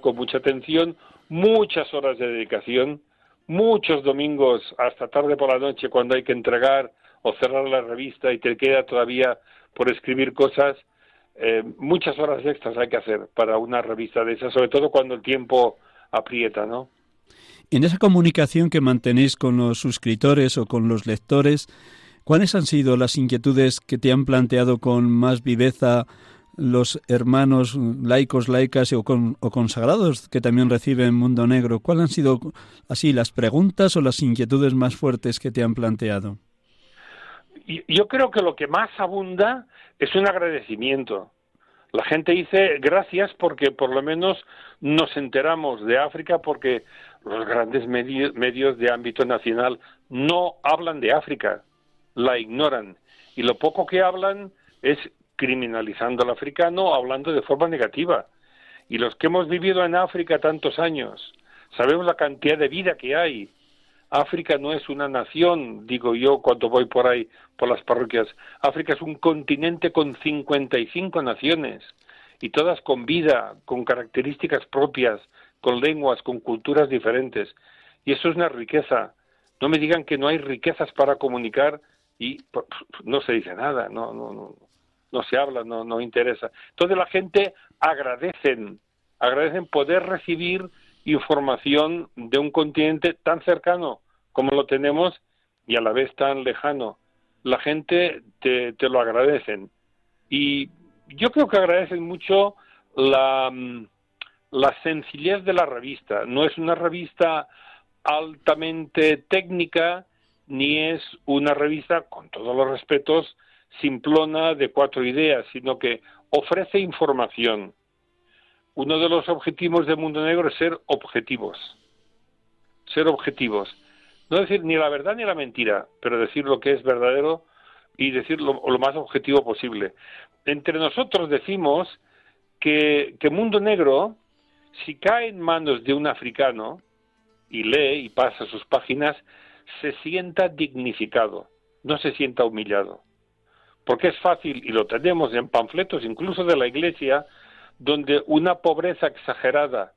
con mucha atención, muchas horas de dedicación, muchos domingos hasta tarde por la noche cuando hay que entregar o cerrar la revista y te queda todavía por escribir cosas, eh, muchas horas extras hay que hacer para una revista de esas, sobre todo cuando el tiempo aprieta, ¿no? En esa comunicación que mantenéis con los suscriptores o con los lectores, ¿Cuáles han sido las inquietudes que te han planteado con más viveza los hermanos laicos, laicas o, consagrados que también reciben Mundo Negro? ¿Cuáles han sido así las preguntas o las inquietudes más fuertes que te han planteado? Yo creo que lo que más abunda es un agradecimiento. La gente dice gracias porque por lo menos nos enteramos de África porque los grandes medios de ámbito nacional no hablan de África la ignoran y lo poco que hablan es criminalizando al africano, hablando de forma negativa. Y los que hemos vivido en África tantos años, sabemos la cantidad de vida que hay. África no es una nación, digo yo cuando voy por ahí, por las parroquias. África es un continente con 55 naciones y todas con vida, con características propias, con lenguas, con culturas diferentes. Y eso es una riqueza. No me digan que no hay riquezas para comunicar y no se dice nada, no, no, no, no se habla, no, no interesa. Entonces la gente agradecen, agradecen poder recibir información de un continente tan cercano como lo tenemos y a la vez tan lejano. La gente te, te lo agradecen. Y yo creo que agradecen mucho la, la sencillez de la revista. No es una revista altamente técnica, ni es una revista, con todos los respetos, simplona de cuatro ideas, sino que ofrece información. Uno de los objetivos de Mundo Negro es ser objetivos. Ser objetivos. No decir ni la verdad ni la mentira, pero decir lo que es verdadero y decir lo, más objetivo posible. Entre nosotros decimos que, que Mundo Negro, si cae en manos de un africano y lee y pasa sus páginas, se sienta dignificado, no se sienta humillado. Porque es fácil, y lo tenemos en panfletos incluso de la Iglesia, donde una pobreza exagerada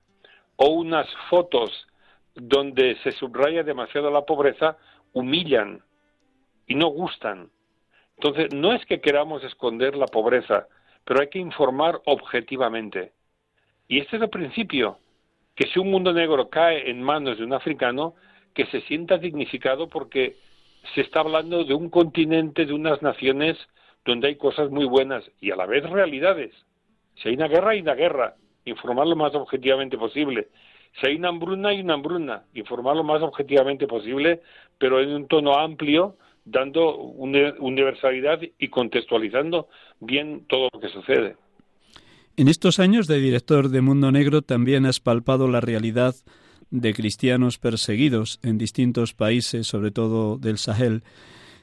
o unas fotos donde se subraya demasiado la pobreza humillan y no gustan. Entonces, no es que queramos esconder la pobreza, pero hay que informar objetivamente. Y este es el principio, que si un mundo negro cae en manos de un africano, que se sienta dignificado porque se está hablando de un continente, de unas naciones donde hay cosas muy buenas y a la vez realidades. Si hay una guerra, hay una guerra. Informar lo más objetivamente posible. Si hay una hambruna, hay una hambruna. Informar lo más objetivamente posible, pero en un tono amplio, dando universalidad y contextualizando bien todo lo que sucede. En estos años de director de Mundo Negro también has palpado la realidad de cristianos perseguidos en distintos países, sobre todo del Sahel.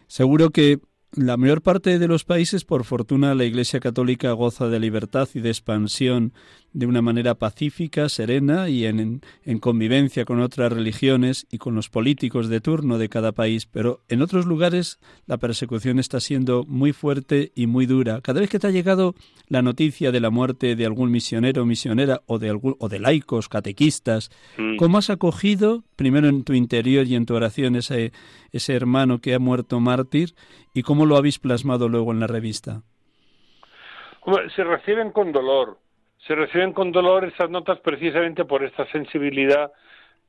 Seguro que la mayor parte de los países, por fortuna, la Iglesia Católica goza de libertad y de expansión de una manera pacífica, serena y en, en, convivencia con otras religiones y con los políticos de turno de cada país. Pero en otros lugares la persecución está siendo muy fuerte y muy dura. Cada vez que te ha llegado la noticia de la muerte de algún misionero o misionera o de, algún, o de laicos, catequistas, Mm. ¿cómo has acogido, primero en tu interior y en tu oración, ese, ese hermano que ha muerto mártir y cómo lo habéis plasmado luego en la revista? Se reciben con dolor, se reciben con dolor esas notas precisamente por esta sensibilidad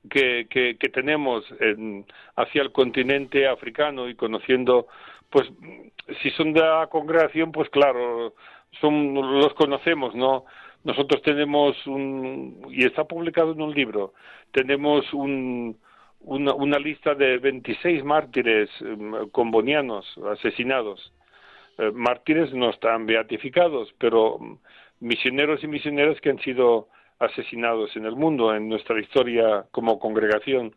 que, que, tenemos en- hacia el continente africano y conociendo, pues, si son de la congregación, pues claro, son, los conocemos, ¿no? Nosotros tenemos un, y está publicado en un libro, tenemos un, una, una lista de 26 mártires em, combonianos asesinados. Eh, mártires no están beatificados, pero misioneros y misioneras que han sido asesinados en el mundo, en nuestra historia como congregación.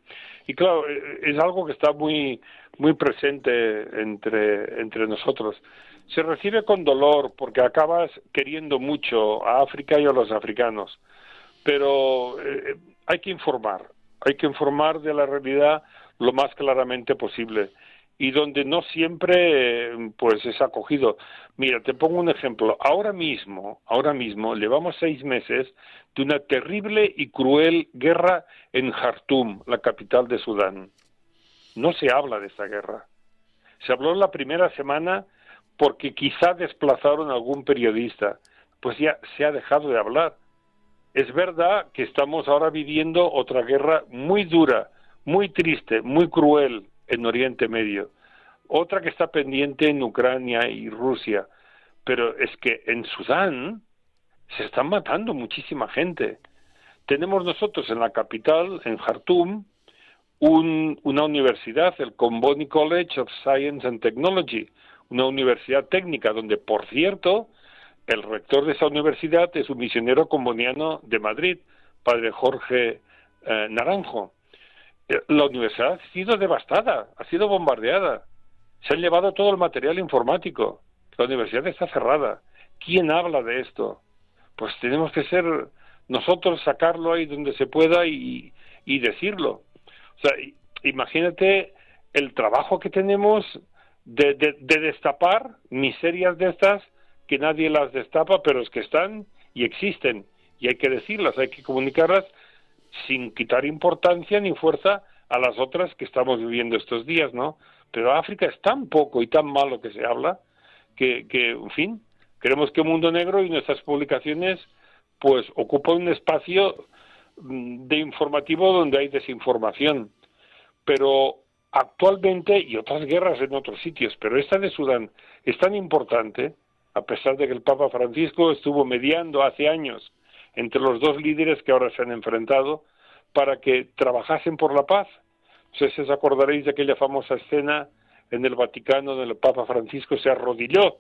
Y claro, eh, es algo que está muy, muy presente entre, entre nosotros. Se recibe con dolor porque acabas queriendo mucho a África y a los africanos, pero eh, hay que informar, hay que informar de la realidad lo más claramente posible y donde no siempre pues es acogido. Mira, te pongo un ejemplo. Ahora mismo, ahora mismo llevamos seis meses de una terrible y cruel guerra en Jartum, la capital de Sudán. No se habla de esta guerra. Se habló en la primera semana porque quizá desplazaron a algún periodista. Pues ya se ha dejado de hablar. Es verdad que estamos ahora viviendo otra guerra muy dura, muy triste, muy cruel en Oriente Medio. Otra que está pendiente en Ucrania y Rusia. Pero es que en Sudán se están matando muchísima gente. Tenemos nosotros en la capital, en Jartum, un- una universidad, el Comboni College of Science and Technology, una universidad técnica donde, por cierto, el rector de esa universidad es un misionero comboniano de Madrid, padre Jorge eh, Naranjo. Eh, La universidad ha sido devastada, ha sido bombardeada. Se han llevado todo el material informático. La universidad está cerrada. ¿Quién habla de esto? Pues tenemos que ser nosotros sacarlo ahí donde se pueda y, y decirlo. O sea, imagínate el trabajo que tenemos de, de, de destapar miserias de estas que nadie las destapa, pero es que están y existen. Y hay que decirlas, hay que comunicarlas sin quitar importancia ni fuerza a las otras que estamos viviendo estos días, ¿no? Pero África es tan poco y tan malo que se habla que, que en fin, queremos que Mundo Negro y nuestras publicaciones pues ocupen un espacio mm, de informativo donde hay desinformación. Pero actualmente, y otras guerras en otros sitios, pero esta de Sudán es tan importante, a pesar de que el Papa Francisco estuvo mediando hace años entre los dos líderes que ahora se han enfrentado para que trabajasen por la paz. Os acordaréis de aquella famosa escena en el Vaticano donde el Papa Francisco se arrodilló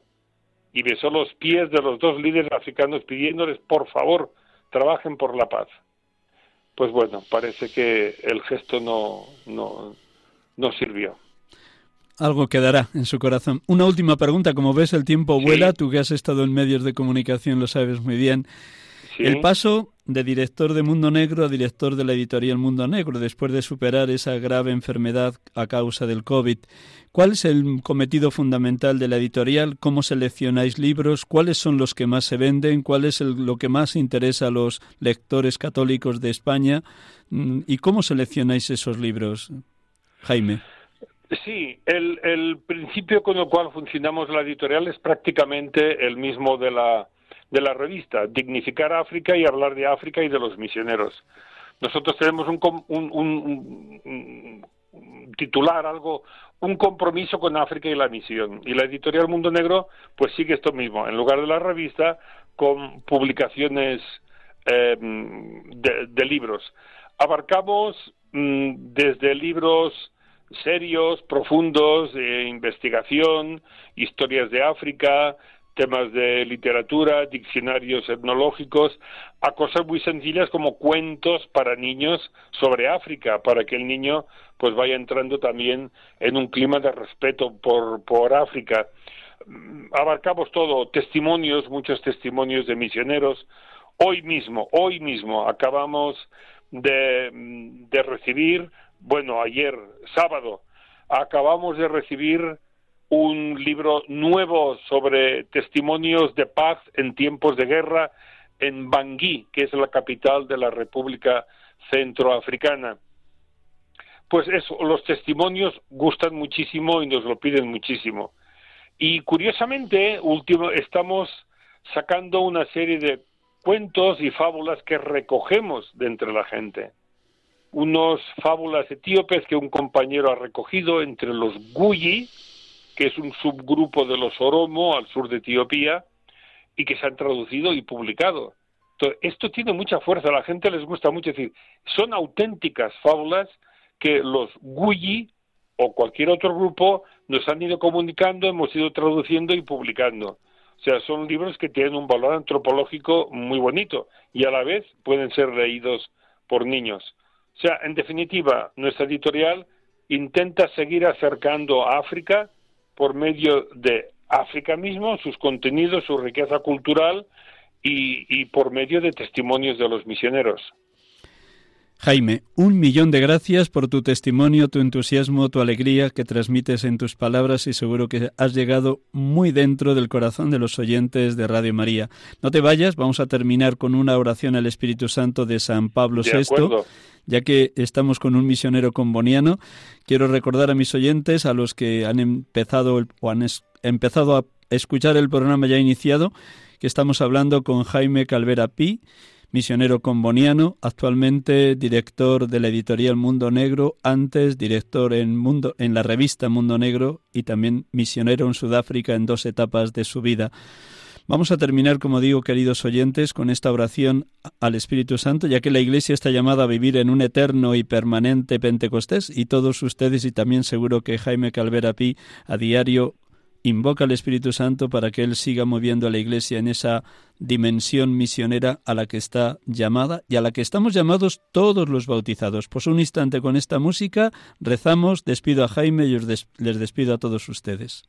y besó los pies de los dos líderes africanos pidiéndoles, por favor, trabajen por la paz. Pues bueno, parece que el gesto no, no, no sirvió. Algo quedará en su corazón. Una última pregunta. Como ves, el tiempo Sí. vuela. Tú que has estado en medios de comunicación lo sabes muy bien. ¿Sí? El paso de director de Mundo Negro a director de la editorial Mundo Negro, después de superar esa grave enfermedad a causa del COVID. ¿Cuál es el cometido fundamental de la editorial? ¿Cómo seleccionáis libros? ¿Cuáles son los que más se venden? ¿Cuál es lo que más interesa a los lectores católicos de España? Mm, ¿Y cómo seleccionáis esos libros, Jaime? Sí, el, el principio con el cual funcionamos la editorial es prácticamente el mismo de la, de la revista, dignificar África y hablar de África y de los misioneros. Nosotros tenemos un, un, un, un, titular, algo, un compromiso con África y la misión. Y la editorial Mundo Negro, pues sigue esto mismo. En lugar de la revista, con publicaciones eh, de, de, libros. Abarcamos mm, desde libros serios, profundos, de investigación, historias de África, temas de literatura, diccionarios etnológicos, a cosas muy sencillas como cuentos para niños sobre África, para que el niño pues vaya entrando también en un clima de respeto por, por África. Mm, abarcamos todo, testimonios, muchos testimonios de misioneros. Hoy mismo, hoy mismo acabamos de, mm, de recibir, bueno, ayer, sábado, acabamos de recibir un libro nuevo sobre testimonios de paz en tiempos de guerra en Bangui, que es la capital de la República Centroafricana. Pues eso, los testimonios gustan muchísimo y nos lo piden muchísimo. Y curiosamente, último, estamos sacando una serie de cuentos y fábulas que recogemos de entre la gente. Unos fábulas etíopes que un compañero ha recogido entre los Guyi, que es un subgrupo de los Oromo al sur de Etiopía y que se han traducido y publicado. Esto tiene mucha fuerza, a la gente les gusta mucho decir, son auténticas fábulas que los Guyi o cualquier otro grupo nos han ido comunicando, hemos ido traduciendo y publicando. O sea, son libros que tienen un valor antropológico muy bonito y a la vez pueden ser leídos por niños. O sea, en definitiva, nuestra editorial intenta seguir acercando a África por medio de África mismo, sus contenidos, su riqueza cultural y, y por medio de testimonios de los misioneros. Jaime, un millón de gracias por tu testimonio, tu entusiasmo, tu alegría que transmites en tus palabras y seguro que has llegado muy dentro del corazón de los oyentes de Radio María. No te vayas, vamos a terminar con una oración al Espíritu Santo de San Pablo De VI. acuerdo. Ya que estamos con un misionero comboniano, quiero recordar a mis oyentes, a los que han empezado el- o han es- empezado a escuchar el programa ya iniciado, que estamos hablando con Jaime Calvera Pi, misionero comboniano, actualmente director de la editorial Mundo Negro, antes director en Mundo en la revista Mundo Negro y también misionero en Sudáfrica en dos etapas de su vida. Vamos a terminar, como digo, queridos oyentes, con esta oración al Espíritu Santo, ya que la Iglesia está llamada a vivir en un eterno y permanente Pentecostés, y todos ustedes, y también seguro que Jaime Calvera Pi, a diario invoca al Espíritu Santo para que Él siga moviendo a la Iglesia en esa dimensión misionera a la que está llamada y a la que estamos llamados todos los bautizados. Pues un instante con esta música, rezamos, despido a Jaime y les despido a todos ustedes.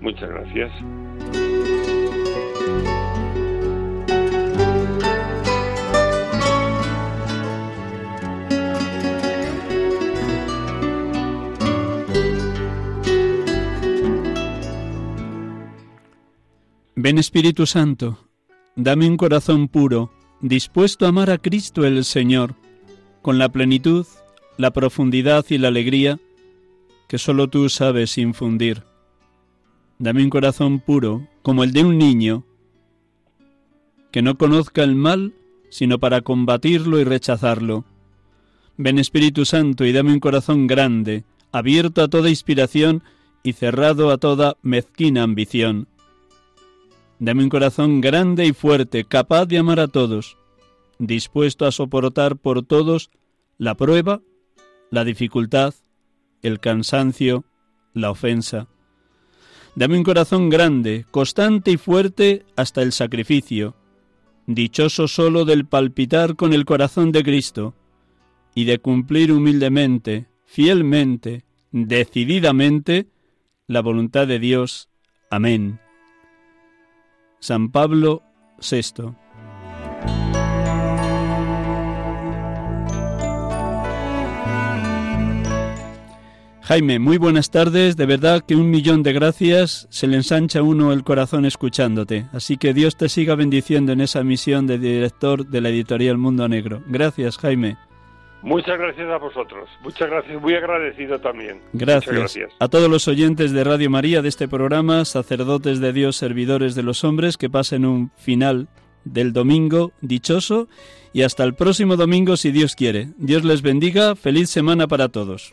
Muchas gracias. Ven Espíritu Santo, dame un corazón puro, dispuesto a amar a Cristo el Señor, con la plenitud, la profundidad y la alegría que sólo tú sabes infundir. Dame un corazón puro, como el de un niño, que no conozca el mal, sino para combatirlo y rechazarlo. Ven Espíritu Santo y dame un corazón grande, abierto a toda inspiración y cerrado a toda mezquina ambición. Dame un corazón grande y fuerte, capaz de amar a todos, dispuesto a soportar por todos la prueba, la dificultad, el cansancio, la ofensa. Dame un corazón grande, constante y fuerte hasta el sacrificio, dichoso solo del palpitar con el corazón de Cristo y de cumplir humildemente, fielmente, decididamente la voluntad de Dios. Amén. San Pablo VI. Jaime, muy buenas tardes. De verdad que un millón de gracias. Se le ensancha uno el corazón escuchándote. Así que Dios te siga bendiciendo en esa misión de director de la editorial Mundo Negro. Gracias, Jaime. Muchas gracias a vosotros. Muchas gracias. Muy agradecido también. Gracias. A todos los oyentes de Radio María de este programa, sacerdotes de Dios, servidores de los hombres, que pasen un final del domingo dichoso y hasta el próximo domingo si Dios quiere. Dios les bendiga. Feliz semana para todos.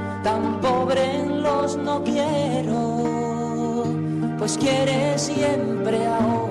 tan pobre los no quiero, pues quiere siempre ahora